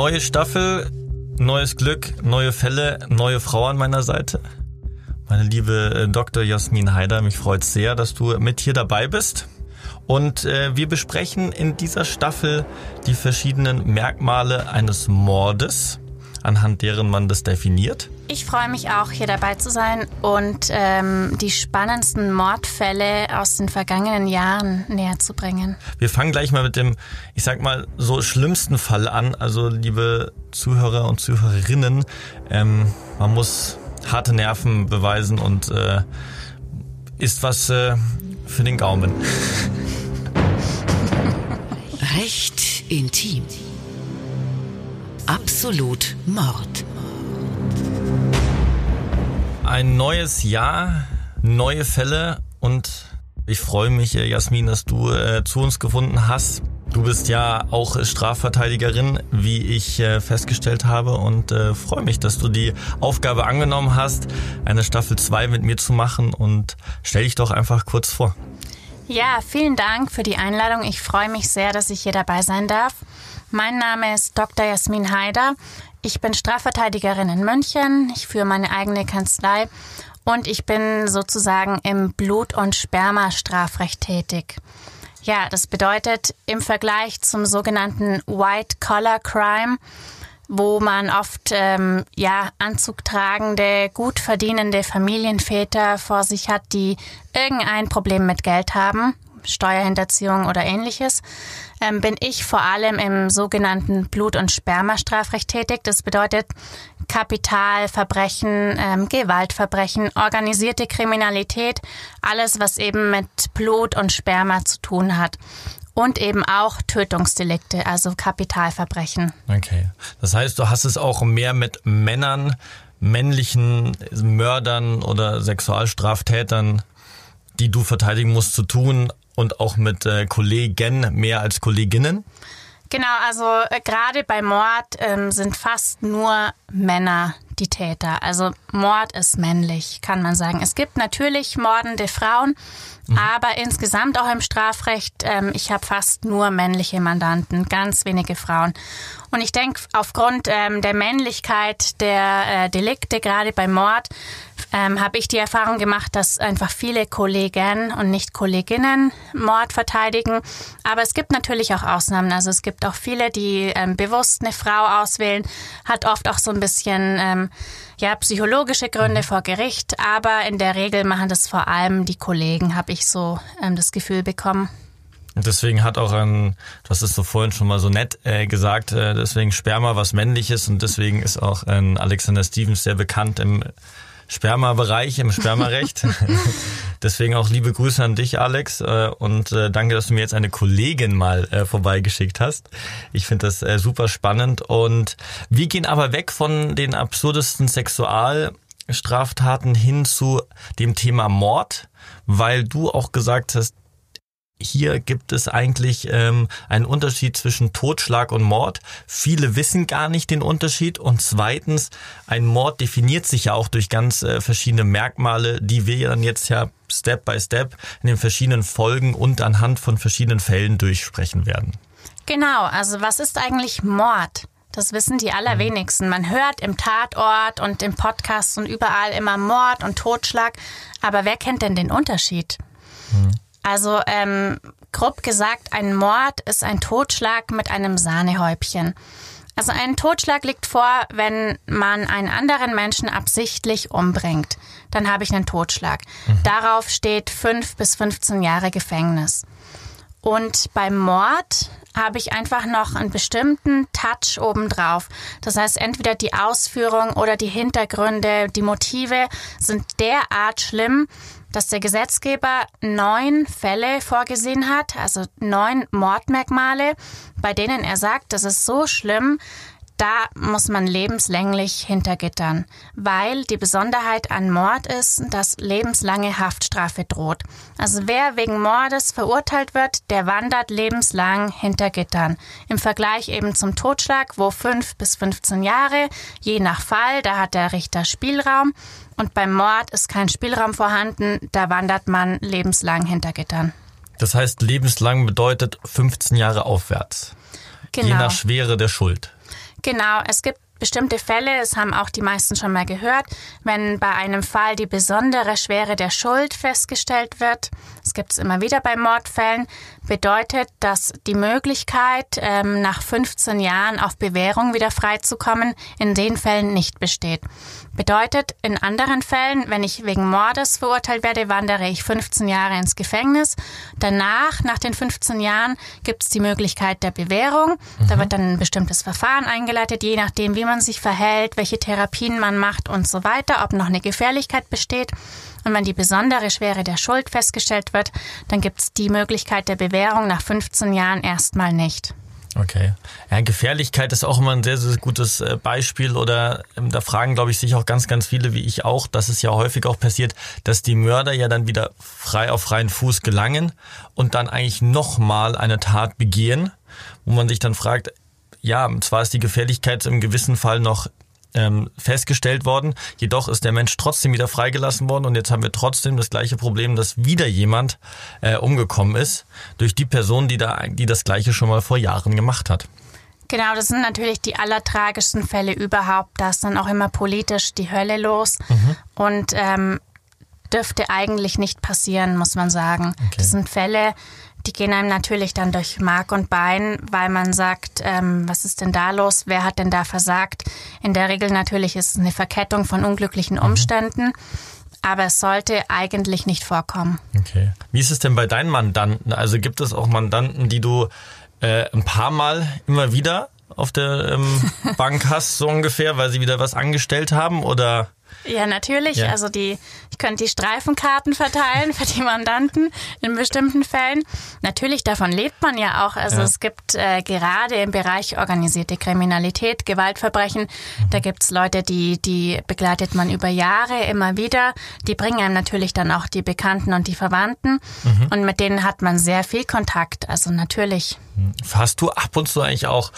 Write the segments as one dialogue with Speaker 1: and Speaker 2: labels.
Speaker 1: Neue Staffel, neues Glück, neue Fälle, neue Frau an meiner Seite. Meine liebe äh, Dr. Jasmin Haider, mich freut sehr, dass du mit hier dabei bist. Und äh, wir besprechen in dieser Staffel die verschiedenen Merkmale eines Mordes, anhand deren man das definiert.
Speaker 2: Ich freue mich auch, hier dabei zu sein und ähm, die spannendsten Mordfälle aus den vergangenen Jahren näher zu bringen.
Speaker 1: Wir fangen gleich mal mit dem, ich sag mal, so schlimmsten Fall an. Also, liebe Zuhörer und Zuhörerinnen, ähm, man muss harte Nerven beweisen und äh, ist was äh, für den Gaumen.
Speaker 3: Recht intim. Absolut Mord.
Speaker 1: Ein neues Jahr, neue Fälle und ich freue mich, äh, Jasmin, dass du äh, zu uns gefunden hast. Du bist ja auch Strafverteidigerin, wie ich äh, festgestellt habe und äh, freue mich, dass du die Aufgabe angenommen hast, eine Staffel 2 mit mir zu machen und stell dich doch einfach kurz vor.
Speaker 2: Ja, vielen Dank für die Einladung. Ich freue mich sehr, dass ich hier dabei sein darf. Mein Name ist Dr. Jasmin Haider. Ich bin Strafverteidigerin in München. Ich führe meine eigene Kanzlei und ich bin sozusagen im Blut- und Sperma-Strafrecht tätig. Ja, das bedeutet im Vergleich zum sogenannten White-Collar-Crime, wo man oft ähm, ja anzugtragende, gut verdienende Familienväter vor sich hat, die irgendein Problem mit Geld haben, Steuerhinterziehung oder ähnliches, ähm, bin ich vor allem im sogenannten Blut- und Spermastrafrecht tätig. Das bedeutet Kapitalverbrechen, ähm, Gewaltverbrechen, organisierte Kriminalität, alles, was eben mit Blut und Sperma zu tun hat. Und eben auch Tötungsdelikte, also Kapitalverbrechen.
Speaker 1: Okay. Das heißt, du hast es auch mehr mit Männern, männlichen Mördern oder Sexualstraftätern, die du verteidigen musst, zu tun, und auch mit äh, Kollegen mehr als Kolleginnen?
Speaker 2: Genau, also äh, gerade bei Mord ähm, sind fast nur Männer die Täter. Also Mord ist männlich, kann man sagen. Es gibt natürlich mordende Frauen, mhm. aber insgesamt auch im Strafrecht, ähm, ich habe fast nur männliche Mandanten, ganz wenige Frauen. Und ich denke, aufgrund ähm, der Männlichkeit der äh, Delikte, gerade bei Mord, ähm, habe ich die Erfahrung gemacht, dass einfach viele Kollegen und nicht Kolleginnen Mord verteidigen. Aber es gibt natürlich auch Ausnahmen. Also es gibt auch viele, die ähm, bewusst eine Frau auswählen, hat oft auch so ein bisschen ähm, ja psychologische Gründe vor Gericht. Aber in der Regel machen das vor allem die Kollegen, habe ich so ähm, das Gefühl bekommen.
Speaker 1: Deswegen hat auch ein, hast es so vorhin schon mal so nett äh, gesagt, äh, deswegen Sperma was männliches und deswegen ist auch ein Alexander Stevens sehr bekannt im Sperma-Bereich, im Spermarecht. Deswegen auch liebe Grüße an dich, Alex. Äh, und äh, danke, dass du mir jetzt eine Kollegin mal äh, vorbeigeschickt hast. Ich finde das super spannend. Und wir gehen aber weg von den absurdesten Sexualstraftaten hin zu dem Thema Mord, weil du auch gesagt hast, hier gibt es eigentlich ähm, einen Unterschied zwischen Totschlag und Mord. Viele wissen gar nicht den Unterschied. Und zweitens, ein Mord definiert sich ja auch durch ganz äh, verschiedene Merkmale, die wir dann jetzt ja Step by Step in den verschiedenen Folgen und anhand von verschiedenen Fällen durchsprechen werden.
Speaker 2: Genau, also was ist eigentlich Mord? Das wissen die allerwenigsten. Man hört im Tatort und im Podcast und überall immer Mord und Totschlag. Aber wer kennt denn den Unterschied? Hm. Also ähm, grob gesagt, ein Mord ist ein Totschlag mit einem Sahnehäubchen. Also ein Totschlag liegt vor, wenn man einen anderen Menschen absichtlich umbringt. Dann habe ich einen Totschlag. Mhm. Darauf steht fünf bis 15 Jahre Gefängnis. Und beim Mord habe ich einfach noch einen bestimmten Touch obendrauf. Das heißt, entweder die Ausführung oder die Hintergründe, die Motive sind derart schlimm, dass der Gesetzgeber neun Fälle vorgesehen hat, also neun Mordmerkmale, bei denen er sagt, das ist so schlimm, da muss man lebenslänglich hintergittern, weil die Besonderheit an Mord ist, dass lebenslange Haftstrafe droht. Also wer wegen Mordes verurteilt wird, der wandert lebenslang hinter Gittern. Im Vergleich eben zum Totschlag, wo fünf bis 15 Jahre, je nach Fall, da hat der Richter Spielraum. Und beim Mord ist kein Spielraum vorhanden, da wandert man lebenslang hinter Gittern.
Speaker 1: Das heißt, lebenslang bedeutet 15 Jahre aufwärts. Genau. Je nach Schwere der Schuld.
Speaker 2: Genau, es gibt bestimmte Fälle, das haben auch die meisten schon mal gehört, wenn bei einem Fall die besondere Schwere der Schuld festgestellt wird, das gibt es immer wieder bei Mordfällen, bedeutet, dass die Möglichkeit, ähm, nach 15 Jahren auf Bewährung wieder freizukommen, in den Fällen nicht besteht. Bedeutet, in anderen Fällen, wenn ich wegen Mordes verurteilt werde, wandere ich 15 Jahre ins Gefängnis. Danach, nach den 15 Jahren, gibt es die Möglichkeit der Bewährung. Mhm. Da wird dann ein bestimmtes Verfahren eingeleitet, je nachdem, wie man sich verhält, welche Therapien man macht und so weiter, ob noch eine Gefährlichkeit besteht. Und wenn die besondere Schwere der Schuld festgestellt wird, dann gibt es die Möglichkeit der Bewährung nach 15 Jahren erstmal nicht.
Speaker 1: Okay. Ja, Gefährlichkeit ist auch immer ein sehr, sehr gutes äh, Beispiel oder ähm, da fragen, glaube ich, sich auch ganz, ganz viele, wie ich auch, dass es ja häufig auch passiert, dass die Mörder ja dann wieder frei auf freien Fuß gelangen und dann eigentlich nochmal eine Tat begehen, wo man sich dann fragt, ja, zwar ist die Gefährlichkeit im gewissen Fall noch ähm, festgestellt worden. Jedoch ist der Mensch trotzdem wieder freigelassen worden und jetzt haben wir trotzdem das gleiche Problem, dass wieder jemand äh, umgekommen ist durch die Person, die da, die das gleiche schon mal vor Jahren gemacht hat.
Speaker 2: Genau, das sind natürlich die allertragischsten Fälle überhaupt. Da ist dann auch immer politisch die Hölle los mhm. und ähm, dürfte eigentlich nicht passieren, muss man sagen. Okay. Das sind Fälle, die gehen einem natürlich dann durch Mark und Bein, weil man sagt, ähm, was ist denn da los? Wer hat denn da versagt? In der Regel natürlich ist es eine Verkettung von unglücklichen mhm. Umständen. Aber es sollte eigentlich nicht vorkommen.
Speaker 1: Okay. Wie ist es denn bei deinen Mandanten? Also gibt es auch Mandanten, die du äh, ein paar Mal immer wieder auf der ähm, Bank hast, so ungefähr, weil sie wieder was angestellt haben? Oder
Speaker 2: ja, natürlich. Ja. Also die, ich könnte die Streifenkarten verteilen für die Mandanten in bestimmten Fällen. Natürlich, davon lebt man ja auch. Also ja. es gibt äh, gerade im Bereich organisierte Kriminalität, Gewaltverbrechen, mhm. da gibt's Leute, die, die begleitet man über Jahre immer wieder. Die bringen einem natürlich dann auch die Bekannten und die Verwandten. Mhm. Und mit denen hat man sehr viel Kontakt. Also natürlich.
Speaker 1: Hast du ab und zu eigentlich auch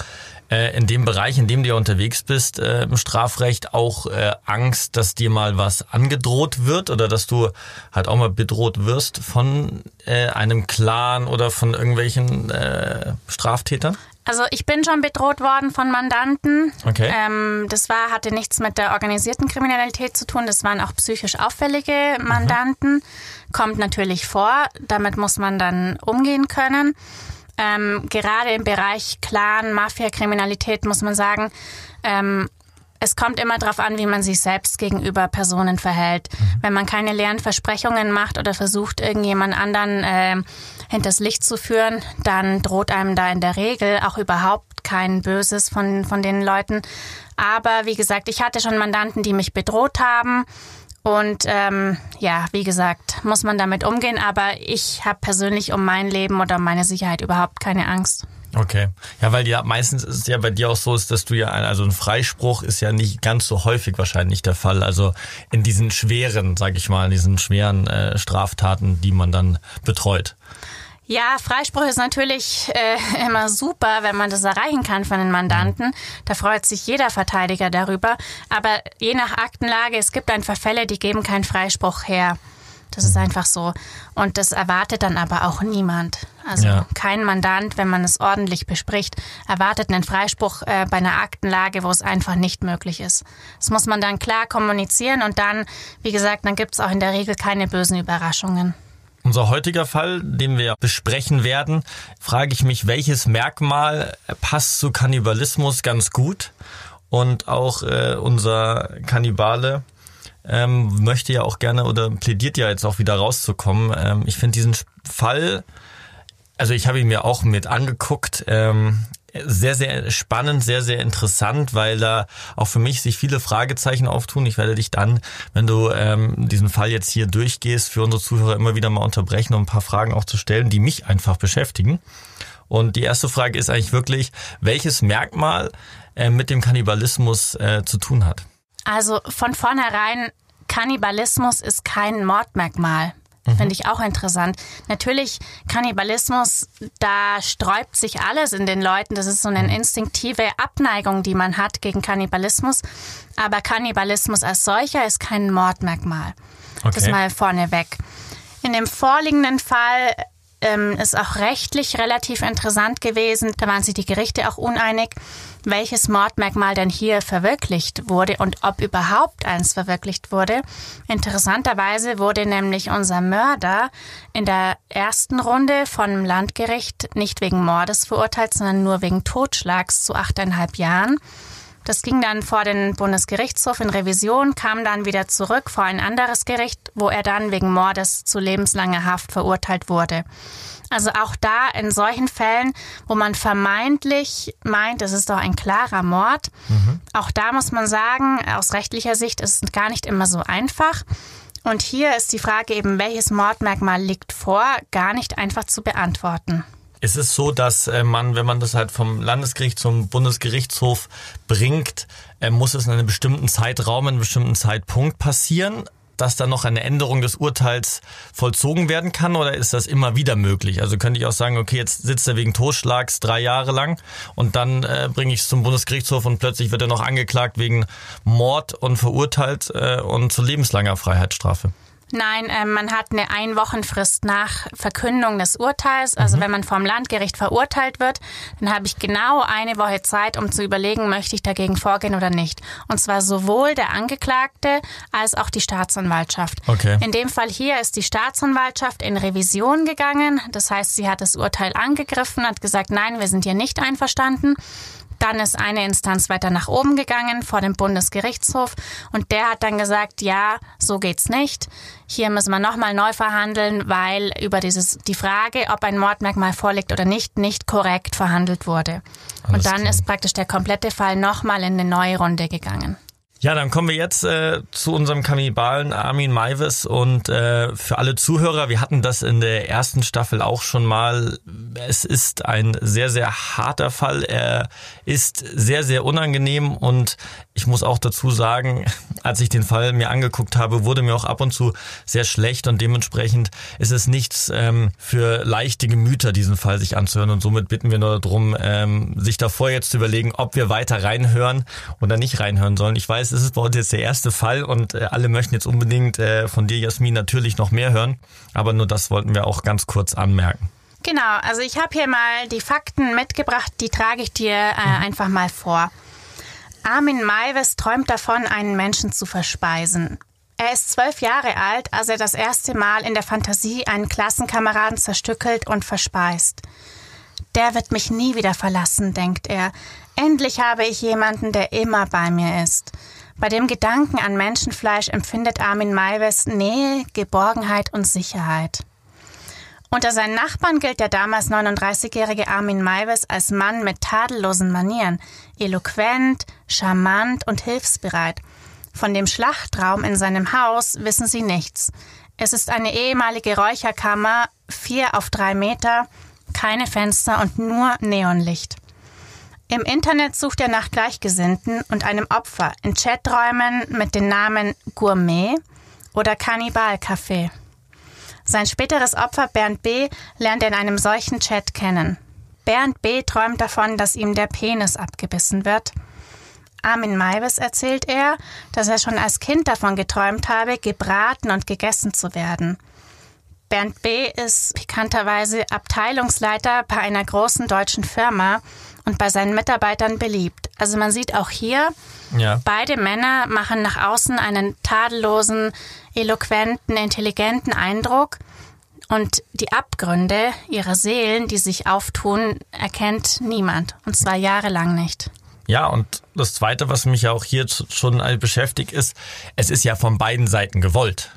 Speaker 1: äh, in dem Bereich, in dem du ja unterwegs bist, äh, im Strafrecht auch äh, Angst, dass dir mal was angedroht wird oder dass du halt auch mal bedroht wirst von äh, einem Clan oder von irgendwelchen äh, Straftätern?
Speaker 2: Also ich bin schon bedroht worden von Mandanten.
Speaker 1: Okay.
Speaker 2: Ähm, das war, hatte nichts mit der organisierten Kriminalität zu tun. Das waren auch psychisch auffällige Mandanten. Mhm. Kommt natürlich vor. Damit muss man dann umgehen können. Ähm, gerade im Bereich Clan, Mafia-Kriminalität muss man sagen, ähm, es kommt immer darauf an, wie man sich selbst gegenüber Personen verhält. Mhm. Wenn man keine leeren Versprechungen macht oder versucht, irgendjemand anderen äh, hinters Licht zu führen, dann droht einem da in der Regel auch überhaupt kein Böses von, von den Leuten. Aber wie gesagt, ich hatte schon Mandanten, die mich bedroht haben und ähm, ja, wie gesagt, muss man damit umgehen, aber ich habe persönlich um mein Leben oder meine Sicherheit überhaupt keine Angst.
Speaker 1: Okay. Ja, weil ja meistens ist es ja bei dir auch so, dass du ja, also ein Freispruch ist ja nicht ganz so häufig wahrscheinlich der Fall. Also in diesen schweren, sag ich mal, in diesen schweren äh, Straftaten, die man dann betreut.
Speaker 2: Ja, Freispruch ist natürlich äh, immer super, wenn man das erreichen kann von den Mandanten. Da freut sich jeder Verteidiger darüber. Aber je nach Aktenlage, es gibt einfach Fälle, die geben keinen Freispruch her. Das ist einfach so. Und das erwartet dann aber auch niemand. Also ja. kein Mandant, wenn man es ordentlich bespricht, erwartet einen Freispruch äh, bei einer Aktenlage, wo es einfach nicht möglich ist. Das muss man dann klar kommunizieren und dann, wie gesagt, dann gibt es auch in der Regel keine bösen Überraschungen.
Speaker 1: Unser heutiger Fall, den wir besprechen werden, frage ich mich, welches Merkmal passt zu Kannibalismus ganz gut? Und auch äh, unser Kannibale ähm, möchte ja auch gerne oder plädiert ja jetzt auch wieder rauszukommen. Ähm, ich finde diesen Fall, also ich habe ihn mir auch mit angeguckt. Ähm, sehr, sehr spannend, sehr, sehr interessant, weil da auch für mich sich viele Fragezeichen auftun. Ich werde dich dann, wenn du ähm, diesen Fall jetzt hier durchgehst, für unsere Zuhörer immer wieder mal unterbrechen, um ein paar Fragen auch zu stellen, die mich einfach beschäftigen. Und die erste Frage ist eigentlich wirklich, welches Merkmal äh, mit dem Kannibalismus äh, zu tun hat?
Speaker 2: Also von vornherein, Kannibalismus ist kein Mordmerkmal. Mhm. Finde ich auch interessant. Natürlich, Kannibalismus, da sträubt sich alles in den Leuten. Das ist so eine instinktive Abneigung, die man hat gegen Kannibalismus. Aber Kannibalismus als solcher ist kein Mordmerkmal. Okay. Das mal vorneweg. In dem vorliegenden Fall ähm, ist auch rechtlich relativ interessant gewesen. Da waren sich die Gerichte auch uneinig, welches Mordmerkmal denn hier verwirklicht wurde und ob überhaupt eins verwirklicht wurde. Interessanterweise wurde nämlich unser Mörder in der ersten Runde vom Landgericht nicht wegen Mordes verurteilt, sondern nur wegen Totschlags zu achteinhalb Jahren. Das ging dann vor den Bundesgerichtshof in Revision, kam dann wieder zurück vor ein anderes Gericht, wo er dann wegen Mordes zu lebenslanger Haft verurteilt wurde. Also auch da in solchen Fällen, wo man vermeintlich meint, es ist doch ein klarer Mord, mhm. auch da muss man sagen, aus rechtlicher Sicht ist es gar nicht immer so einfach. Und hier ist die Frage eben, welches Mordmerkmal liegt vor, gar nicht einfach zu beantworten.
Speaker 1: Ist es so, dass äh, man, wenn man das halt vom Landesgericht zum Bundesgerichtshof bringt, äh, muss es in einem bestimmten Zeitraum, in einem bestimmten Zeitpunkt passieren? dass da noch eine Änderung des Urteils vollzogen werden kann oder ist das immer wieder möglich? Also könnte ich auch sagen, okay, jetzt sitzt er wegen Totschlags drei Jahre lang und dann äh, bringe ich es zum Bundesgerichtshof und plötzlich wird er noch angeklagt wegen Mord und verurteilt äh, und zu lebenslanger Freiheitsstrafe.
Speaker 2: Nein, äh, man hat eine Einwochenfrist nach Verkündung des Urteils. Also mhm. wenn man vom Landgericht verurteilt wird, dann habe ich genau eine Woche Zeit, um zu überlegen, möchte ich dagegen vorgehen oder nicht. Und zwar sowohl der Angeklagte als auch die Staatsanwaltschaft.
Speaker 1: Okay.
Speaker 2: In dem Fall hier ist die Staatsanwaltschaft in Revision gegangen. Das heißt, sie hat das Urteil angegriffen, hat gesagt, nein, wir sind hier nicht einverstanden. Dann ist eine Instanz weiter nach oben gegangen vor dem Bundesgerichtshof und der hat dann gesagt, ja, so geht's nicht. Hier müssen wir nochmal neu verhandeln, weil über dieses, die Frage, ob ein Mordmerkmal vorliegt oder nicht, nicht korrekt verhandelt wurde. Alles und dann klar. ist praktisch der komplette Fall nochmal in eine neue Runde gegangen.
Speaker 1: Ja, dann kommen wir jetzt äh, zu unserem Kannibalen Armin Maivis und äh, für alle Zuhörer, wir hatten das in der ersten Staffel auch schon mal. Es ist ein sehr, sehr harter Fall. Er ist sehr, sehr unangenehm und ich muss auch dazu sagen, als ich den Fall mir angeguckt habe, wurde mir auch ab und zu sehr schlecht und dementsprechend ist es nichts ähm, für leichte Gemüter, diesen Fall sich anzuhören und somit bitten wir nur darum, ähm, sich davor jetzt zu überlegen, ob wir weiter reinhören oder nicht reinhören sollen. Ich weiß, es ist bei uns jetzt der erste Fall und äh, alle möchten jetzt unbedingt äh, von dir, Jasmin, natürlich noch mehr hören, aber nur das wollten wir auch ganz kurz anmerken.
Speaker 2: Genau, also ich habe hier mal die Fakten mitgebracht, die trage ich dir äh, mhm. einfach mal vor. Armin Maives träumt davon, einen Menschen zu verspeisen. Er ist zwölf Jahre alt, als er das erste Mal in der Fantasie einen Klassenkameraden zerstückelt und verspeist. Der wird mich nie wieder verlassen, denkt er. Endlich habe ich jemanden, der immer bei mir ist. Bei dem Gedanken an Menschenfleisch empfindet Armin Maives Nähe, Geborgenheit und Sicherheit. Unter seinen Nachbarn gilt der damals 39-jährige Armin Maives als Mann mit tadellosen Manieren, eloquent, charmant und hilfsbereit. Von dem Schlachtraum in seinem Haus wissen sie nichts. Es ist eine ehemalige Räucherkammer, vier auf drei Meter, keine Fenster und nur Neonlicht. Im Internet sucht er nach Gleichgesinnten und einem Opfer in Chaträumen mit den Namen Gourmet oder Kannibal-Café. Sein späteres Opfer Bernd B. lernt er in einem solchen Chat kennen. Bernd B. träumt davon, dass ihm der Penis abgebissen wird. Armin Maivis erzählt er, dass er schon als Kind davon geträumt habe, gebraten und gegessen zu werden. Bernd B. ist pikanterweise Abteilungsleiter bei einer großen deutschen Firma und bei seinen Mitarbeitern beliebt. Also man sieht auch hier, ja. beide Männer machen nach außen einen tadellosen, eloquenten, intelligenten Eindruck. Und die Abgründe ihrer Seelen, die sich auftun, erkennt niemand. Und zwar jahrelang nicht.
Speaker 1: Ja, und das Zweite, was mich ja auch hier schon beschäftigt, ist, es ist ja von beiden Seiten gewollt.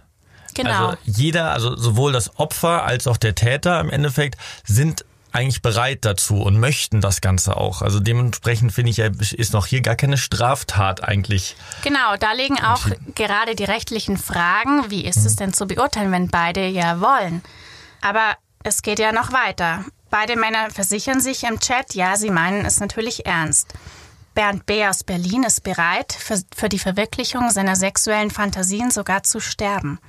Speaker 2: Genau.
Speaker 1: Also jeder, also sowohl das Opfer als auch der Täter im Endeffekt sind eigentlich bereit dazu und möchten das Ganze auch. Also dementsprechend finde ich, ist noch hier gar keine Straftat eigentlich.
Speaker 2: Genau, da liegen auch gerade die rechtlichen Fragen. Wie ist es denn zu beurteilen, wenn beide ja wollen? Aber es geht ja noch weiter. Beide Männer versichern sich im Chat, ja, sie meinen es natürlich ernst. Bernd B. aus Berlin ist bereit, für, für die Verwirklichung seiner sexuellen Fantasien sogar zu sterben.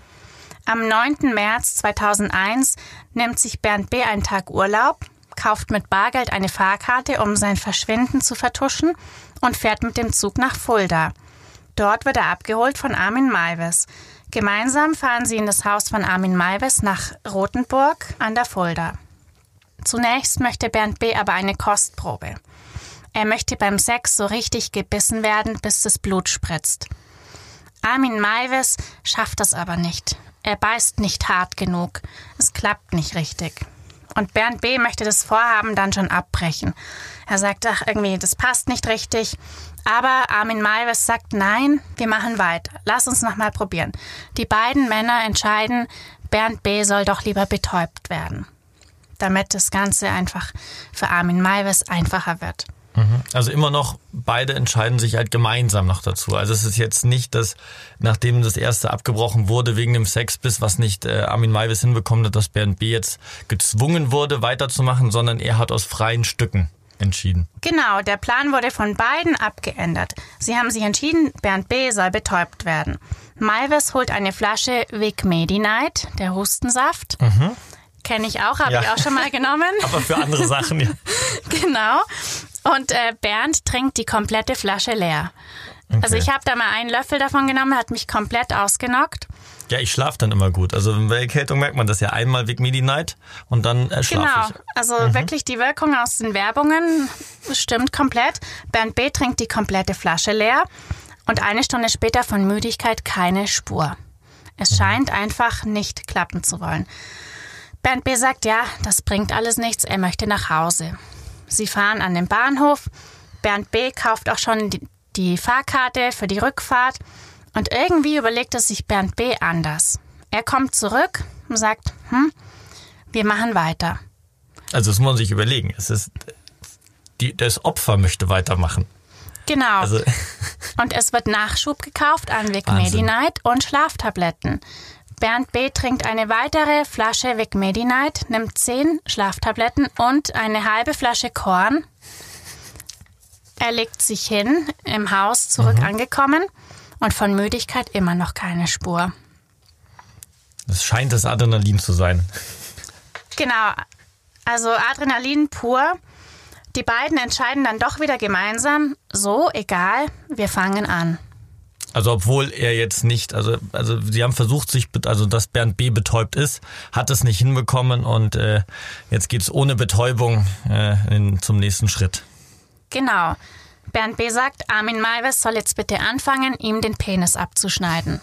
Speaker 2: Am 9. März 2001 nimmt sich Bernd B. einen Tag Urlaub, kauft mit Bargeld eine Fahrkarte, um sein Verschwinden zu vertuschen und fährt mit dem Zug nach Fulda. Dort wird er abgeholt von Armin Maives. Gemeinsam fahren sie in das Haus von Armin Maives nach Rothenburg an der Fulda. Zunächst möchte Bernd B. aber eine Kostprobe. Er möchte beim Sex so richtig gebissen werden, bis das Blut spritzt. Armin Maivis schafft das aber nicht. Er beißt nicht hart genug. Es klappt nicht richtig. Und Bernd B. möchte das Vorhaben dann schon abbrechen. Er sagt, ach, irgendwie, das passt nicht richtig. Aber Armin Maivis sagt, nein, wir machen weiter. Lass uns nochmal probieren. Die beiden Männer entscheiden, Bernd B. soll doch lieber betäubt werden. Damit das Ganze einfach für Armin Maivis einfacher wird.
Speaker 1: Also immer noch, beide entscheiden sich halt gemeinsam noch dazu. Also es ist jetzt nicht, dass nachdem das erste abgebrochen wurde wegen dem Sex, bis was nicht äh, Armin Maivis hinbekommen hat, dass Bernd B. jetzt gezwungen wurde weiterzumachen, sondern er hat aus freien Stücken entschieden.
Speaker 2: Genau, der Plan wurde von beiden abgeändert. Sie haben sich entschieden, Bernd B. soll betäubt werden. Malves holt eine Flasche Vic Medi-Night, der Hustensaft. Kenne ich auch, habe
Speaker 1: Ja.
Speaker 2: ich auch schon mal genommen.
Speaker 1: Aber für andere Sachen, ja.
Speaker 2: genau. Und äh, Bernd trinkt die komplette Flasche leer. Also ich habe da mal einen Löffel davon genommen, hat mich komplett ausgenockt.
Speaker 1: Ja, ich schlafe dann immer gut. Also bei Erkältung merkt man das ja einmal Vic Medi Night und dann äh,
Speaker 2: Genau.
Speaker 1: schlafe ich.
Speaker 2: Also wirklich die Wirkung aus den Werbungen stimmt komplett. Bernd B. trinkt die komplette Flasche leer und eine Stunde später von Müdigkeit keine Spur. Es scheint einfach nicht klappen zu wollen. Bernd B. sagt, ja, das bringt alles nichts, er möchte nach Hause. Sie fahren an den Bahnhof. Bernd B. kauft auch schon die, die Fahrkarte für die Rückfahrt. Und irgendwie überlegt es sich Bernd B. anders. Er kommt zurück und sagt, hm, wir machen weiter.
Speaker 1: Also das muss man sich überlegen. Es ist die, das Opfer möchte weitermachen.
Speaker 2: Genau.
Speaker 1: Also
Speaker 2: und es wird Nachschub gekauft an Vic
Speaker 1: Wahnsinn.
Speaker 2: Medi-Night und Schlaftabletten. Bernd B. trinkt eine weitere Flasche Vic Medi-Night, nimmt zehn Schlaftabletten und eine halbe Flasche Korn. Er legt sich hin, im Haus zurück
Speaker 1: Mhm.
Speaker 2: angekommen und von Müdigkeit immer noch keine Spur.
Speaker 1: es scheint das Adrenalin zu sein.
Speaker 2: Genau, also Adrenalin pur. Die beiden entscheiden dann doch wieder gemeinsam, so, egal, wir fangen an.
Speaker 1: Also obwohl er jetzt nicht, also also sie haben versucht sich, also dass Bernd B betäubt ist, hat es nicht hinbekommen und äh, jetzt geht's ohne Betäubung äh, in, zum nächsten Schritt.
Speaker 2: Genau. Bernd B. sagt, Armin Malves soll jetzt bitte anfangen, ihm den Penis abzuschneiden.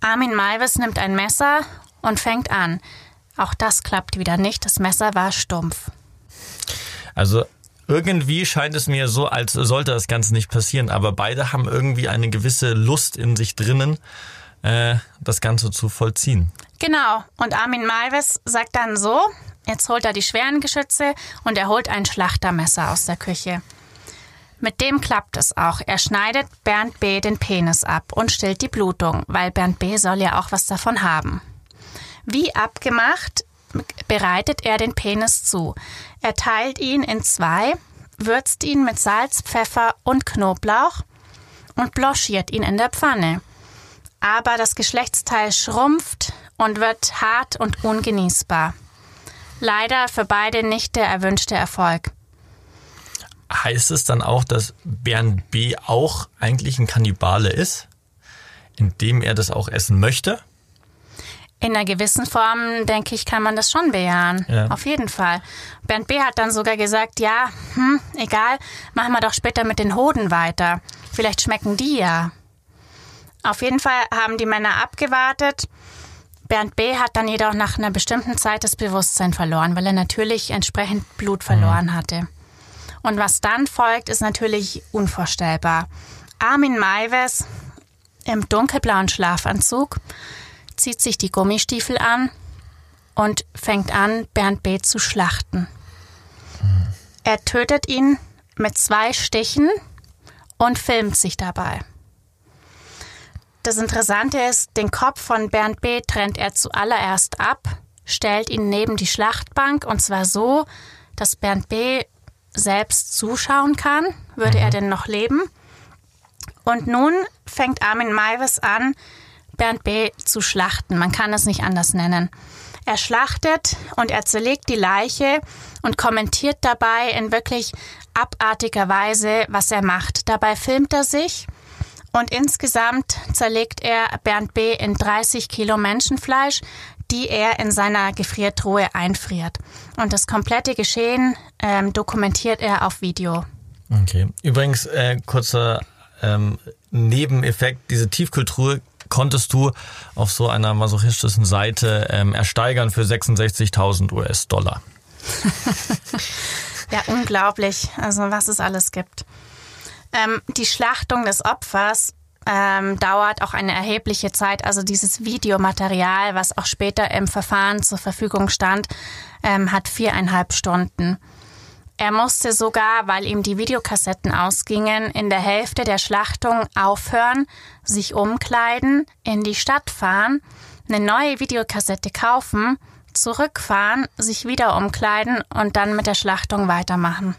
Speaker 2: Armin Malves nimmt ein Messer und fängt an. Auch das klappt wieder nicht, das Messer war stumpf.
Speaker 1: Also irgendwie scheint es mir so, als sollte das Ganze nicht passieren, aber beide haben irgendwie eine gewisse Lust in sich drinnen, äh, das Ganze zu vollziehen.
Speaker 2: Genau. Und Armin Malves sagt dann so, jetzt holt er die schweren Geschütze und er holt ein Schlachtermesser aus der Küche. Mit dem klappt es auch. Er schneidet Bernd B. den Penis ab und stillt die Blutung, weil Bernd B. soll ja auch was davon haben. Wie abgemacht bereitet er den Penis zu. Er teilt ihn in zwei, würzt ihn mit Salz, Pfeffer und Knoblauch und blanchiert ihn in der Pfanne. Aber das Geschlechtsteil schrumpft und wird hart und ungenießbar. Leider für beide nicht der erwünschte Erfolg.
Speaker 1: Heißt es dann auch, dass Bernd B. auch eigentlich ein Kannibale ist, indem er das auch essen möchte?
Speaker 2: In einer gewissen Form, denke ich, kann man das schon bejahen.
Speaker 1: Ja.
Speaker 2: Auf jeden Fall. Bernd B. hat dann sogar gesagt, ja, hm, egal, machen wir doch später mit den Hoden weiter. Vielleicht schmecken die ja. Auf jeden Fall haben die Männer abgewartet. Bernd B. hat dann jedoch nach einer bestimmten Zeit das Bewusstsein verloren, weil er natürlich entsprechend Blut verloren hatte. Und was dann folgt, ist natürlich unvorstellbar. Armin Maives im dunkelblauen Schlafanzug zieht sich die Gummistiefel an und fängt an, Bernd B. zu schlachten. Er tötet ihn mit zwei Stichen und filmt sich dabei. Das Interessante ist, den Kopf von Bernd B. trennt er zuallererst ab, stellt ihn neben die Schlachtbank und zwar so, dass Bernd B. selbst zuschauen kann, würde er denn noch leben. Und nun fängt Armin Maivis an, Bernd B. zu schlachten. Man kann es nicht anders nennen. Er schlachtet und er zerlegt die Leiche und kommentiert dabei in wirklich abartiger Weise, was er macht. Dabei filmt er sich und insgesamt zerlegt er Bernd B. in 30 Kilo Menschenfleisch, die er in seiner Gefriertruhe einfriert. Und das komplette Geschehen ähm, dokumentiert er auf Video.
Speaker 1: Okay. Übrigens, äh, kurzer ähm, Nebeneffekt, diese Tiefkultur konntest du auf so einer masochistischen Seite ähm, ersteigern für 66.000 US-Dollar.
Speaker 2: ja, unglaublich, also was es alles gibt. Ähm, die Schlachtung des Opfers ähm, dauert auch eine erhebliche Zeit. Also dieses Videomaterial, was auch später im Verfahren zur Verfügung stand, ähm, hat viereinhalb Stunden. Er musste sogar, weil ihm die Videokassetten ausgingen, in der Hälfte der Schlachtung aufhören, sich umkleiden, in die Stadt fahren, eine neue Videokassette kaufen, zurückfahren, sich wieder umkleiden und dann mit der Schlachtung weitermachen.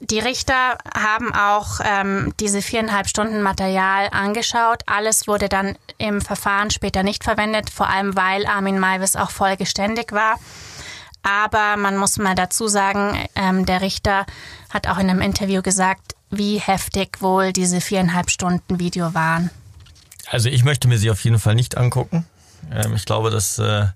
Speaker 2: Die Richter haben auch ähm, diese viereinhalb Stunden Material angeschaut. Alles wurde dann im Verfahren später nicht verwendet, vor allem weil Armin Maivis auch vollgeständig war. Aber man muss mal dazu sagen, ähm, der Richter hat auch in einem Interview gesagt, wie heftig wohl diese viereinhalb Stunden Video waren.
Speaker 1: Also ich möchte mir sie auf jeden Fall nicht angucken. Ähm, ich glaube, das äh,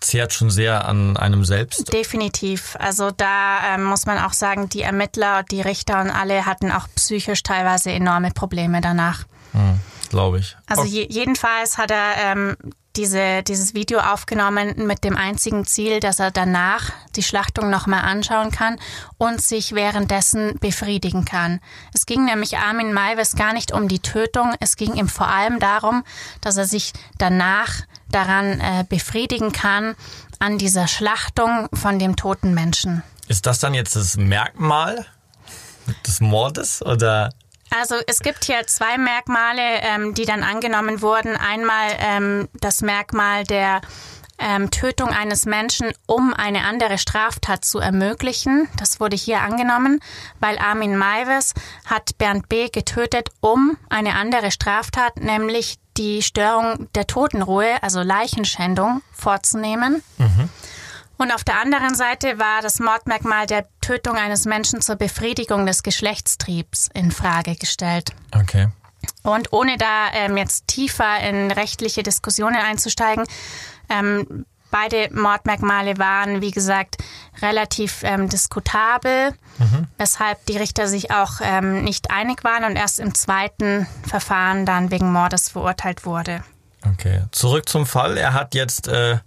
Speaker 1: zehrt schon sehr an einem selbst.
Speaker 2: Definitiv. Also da ähm, muss man auch sagen, die Ermittler, die Richter und alle hatten auch psychisch teilweise enorme Probleme danach.
Speaker 1: Hm, glaube ich.
Speaker 2: Also je, jedenfalls hat er ähm, diese, dieses Video aufgenommen mit dem einzigen Ziel, dass er danach die Schlachtung nochmal anschauen kann und sich währenddessen befriedigen kann. Es ging nämlich Armin Maivis gar nicht um die Tötung, es ging ihm vor allem darum, dass er sich danach daran äh, befriedigen kann, an dieser Schlachtung von dem toten Menschen.
Speaker 1: Ist das dann jetzt das Merkmal des Mordes oder
Speaker 2: also es gibt hier zwei Merkmale, ähm, die dann angenommen wurden. Einmal ähm, das Merkmal der ähm, Tötung eines Menschen, um eine andere Straftat zu ermöglichen. Das wurde hier angenommen, weil Armin Maives hat Bernd B. getötet, um eine andere Straftat, nämlich die Störung der Totenruhe, also Leichenschändung, vorzunehmen. Mhm. Und auf der anderen Seite war das Mordmerkmal der Tötung eines Menschen zur Befriedigung des Geschlechtstriebs in Frage gestellt.
Speaker 1: Okay.
Speaker 2: Und ohne da ähm, jetzt tiefer in rechtliche Diskussionen einzusteigen, ähm, beide Mordmerkmale waren, wie gesagt, relativ ähm, diskutabel, mhm. weshalb die Richter sich auch ähm, nicht einig waren und erst im zweiten Verfahren dann wegen Mordes verurteilt wurde.
Speaker 1: Okay, zurück zum Fall. Er hat jetzt äh,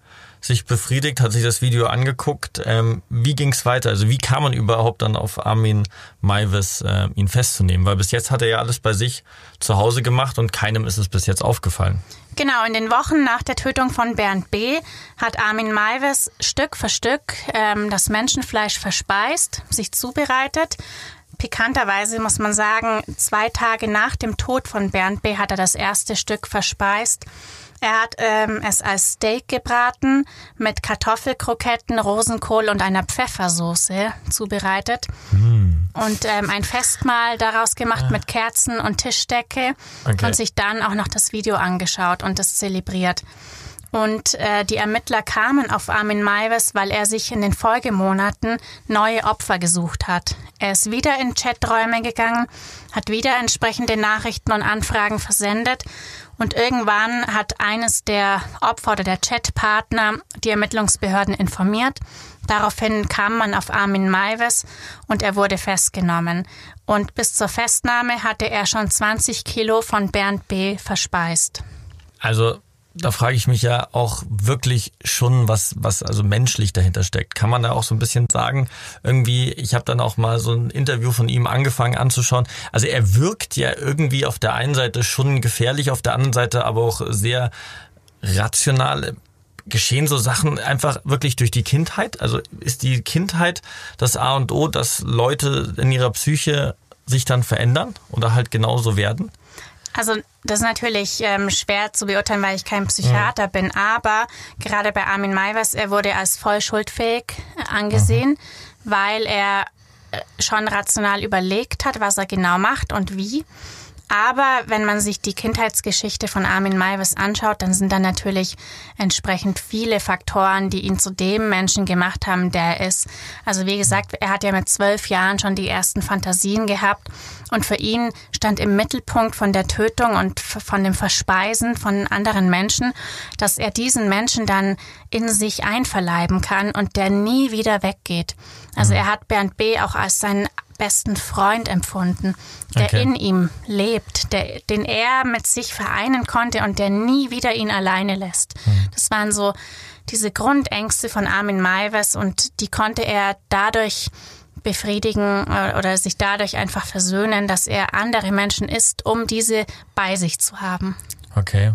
Speaker 1: sich befriedigt, hat sich das Video angeguckt. Ähm, wie ging es weiter? Also wie kam man überhaupt dann auf Armin Maivis, äh, ihn festzunehmen? Weil bis jetzt hat er ja alles bei sich zu Hause gemacht und keinem ist es bis jetzt aufgefallen.
Speaker 2: Genau, in den Wochen nach der Tötung von Bernd B. hat Armin Maivis Stück für Stück ähm, das Menschenfleisch verspeist, sich zubereitet. Pikanterweise muss man sagen, zwei Tage nach dem Tod von Bernd B. hat er das erste Stück verspeist. Er hat ähm, es als Steak gebraten, mit Kartoffelkroketten, Rosenkohl und einer Pfeffersoße zubereitet. Mm. Und ähm, ein Festmahl daraus gemacht ah. mit Kerzen und Tischdecke okay. und sich dann auch noch das Video angeschaut und es zelebriert. Und äh, die Ermittler kamen auf Armin Maives, weil er sich in den Folgemonaten neue Opfer gesucht hat. Er ist wieder in Chaträume gegangen, hat wieder entsprechende Nachrichten und Anfragen versendet und irgendwann hat eines der Opfer oder der Chatpartner die Ermittlungsbehörden informiert. Daraufhin kam man auf Armin Maives und er wurde festgenommen. Und bis zur Festnahme hatte er schon 20 Kilo von Bernd B. verspeist.
Speaker 1: Also da frage ich mich ja auch wirklich schon, was, was also menschlich dahinter steckt. Kann man da auch so ein bisschen sagen, irgendwie, ich habe dann auch mal so ein Interview von ihm angefangen anzuschauen. Also er wirkt ja irgendwie auf der einen Seite schon gefährlich, auf der anderen Seite aber auch sehr rational. Geschehen so Sachen einfach wirklich durch die Kindheit? Also ist die Kindheit das A und O, dass Leute in ihrer Psyche sich dann verändern oder halt genauso werden?
Speaker 2: Also das ist natürlich ähm, schwer zu beurteilen, weil ich kein Psychiater mhm. bin, aber gerade bei Armin Maiwas, er wurde als voll schuldfähig angesehen, mhm. weil er äh, schon rational überlegt hat, was er genau macht und wie. Aber wenn man sich die Kindheitsgeschichte von Armin Maivis anschaut, dann sind da natürlich entsprechend viele Faktoren, die ihn zu dem Menschen gemacht haben, der er ist. Also wie gesagt, er hat ja mit zwölf Jahren schon die ersten Fantasien gehabt und für ihn stand im Mittelpunkt von der Tötung und von dem Verspeisen von anderen Menschen, dass er diesen Menschen dann in sich einverleiben kann und der nie wieder weggeht. Also mhm. er hat Bernd B. auch als seinen besten Freund empfunden, der okay. in ihm lebt, der, den er mit sich vereinen konnte und der nie wieder ihn alleine lässt. Mhm. Das waren so diese Grundängste von Armin Maives und die konnte er dadurch befriedigen äh, oder sich dadurch einfach versöhnen, dass er andere Menschen ist, um diese bei sich zu haben.
Speaker 1: Okay.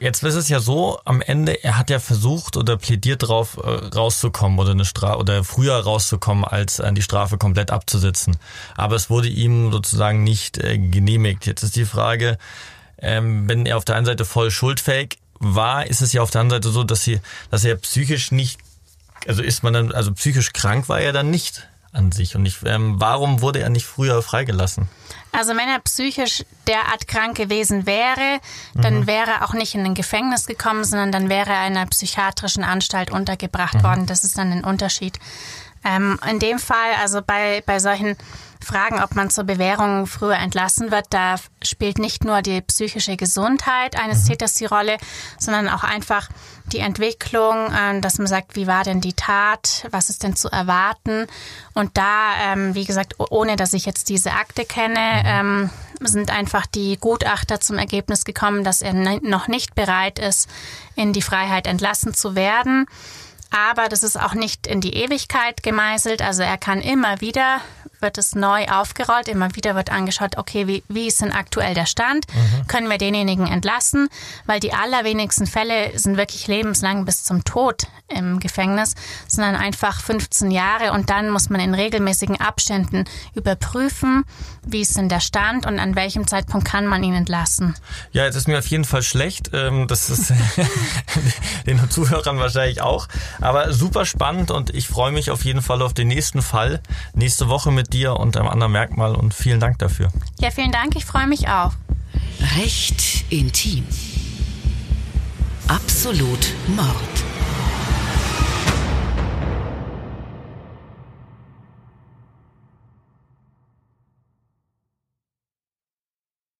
Speaker 1: Jetzt ist es ja so, am Ende, er hat ja versucht oder plädiert darauf, äh, rauszukommen oder eine Strafe oder früher rauszukommen, als äh, die Strafe komplett abzusitzen. Aber es wurde ihm sozusagen nicht äh, genehmigt. Jetzt ist die Frage, ähm, wenn er auf der einen Seite voll schuldfähig war, ist es ja auf der anderen Seite so, dass sie, dass er psychisch nicht, also ist man dann, also psychisch krank war er dann nicht an sich. Und ich, ähm, warum wurde er nicht früher freigelassen?
Speaker 2: Also wenn er psychisch derart krank gewesen wäre, dann mhm. wäre er auch nicht in ein Gefängnis gekommen, sondern dann wäre er in einer psychiatrischen Anstalt untergebracht mhm. worden. Das ist dann ein Unterschied. Ähm, in dem Fall, also bei, bei solchen Fragen, ob man zur Bewährung früher entlassen wird, da spielt nicht nur die psychische Gesundheit eines mhm. Täters die Rolle, sondern auch einfach die Entwicklung, äh, dass man sagt, wie war denn die Tat, was ist denn zu erwarten. Und da, ähm, wie gesagt, ohne dass ich jetzt diese Akte kenne, ähm, sind einfach die Gutachter zum Ergebnis gekommen, dass er noch nicht bereit ist, in die Freiheit entlassen zu werden. Aber das ist auch nicht in die Ewigkeit gemeißelt. Also er kann immer wieder wird es neu aufgerollt. Immer wieder wird angeschaut, okay, wie, wie ist denn aktuell der Stand? Mhm. Können wir denjenigen entlassen? Weil die allerwenigsten Fälle sind wirklich lebenslang bis zum Tod im Gefängnis, sondern einfach 15 Jahre und dann muss man in regelmäßigen Abständen überprüfen, wie ist denn der Stand und an welchem Zeitpunkt kann man ihn entlassen.
Speaker 1: Ja, jetzt ist mir auf jeden Fall schlecht. Ähm, das ist den Zuhörern wahrscheinlich auch. Aber super spannend und ich freue mich auf jeden Fall auf den nächsten Fall. Nächste Woche mit dir und einem anderen Merkmal und vielen Dank dafür.
Speaker 2: Ja, vielen Dank. Ich freue mich auch.
Speaker 3: Recht intim. Absolut Mord.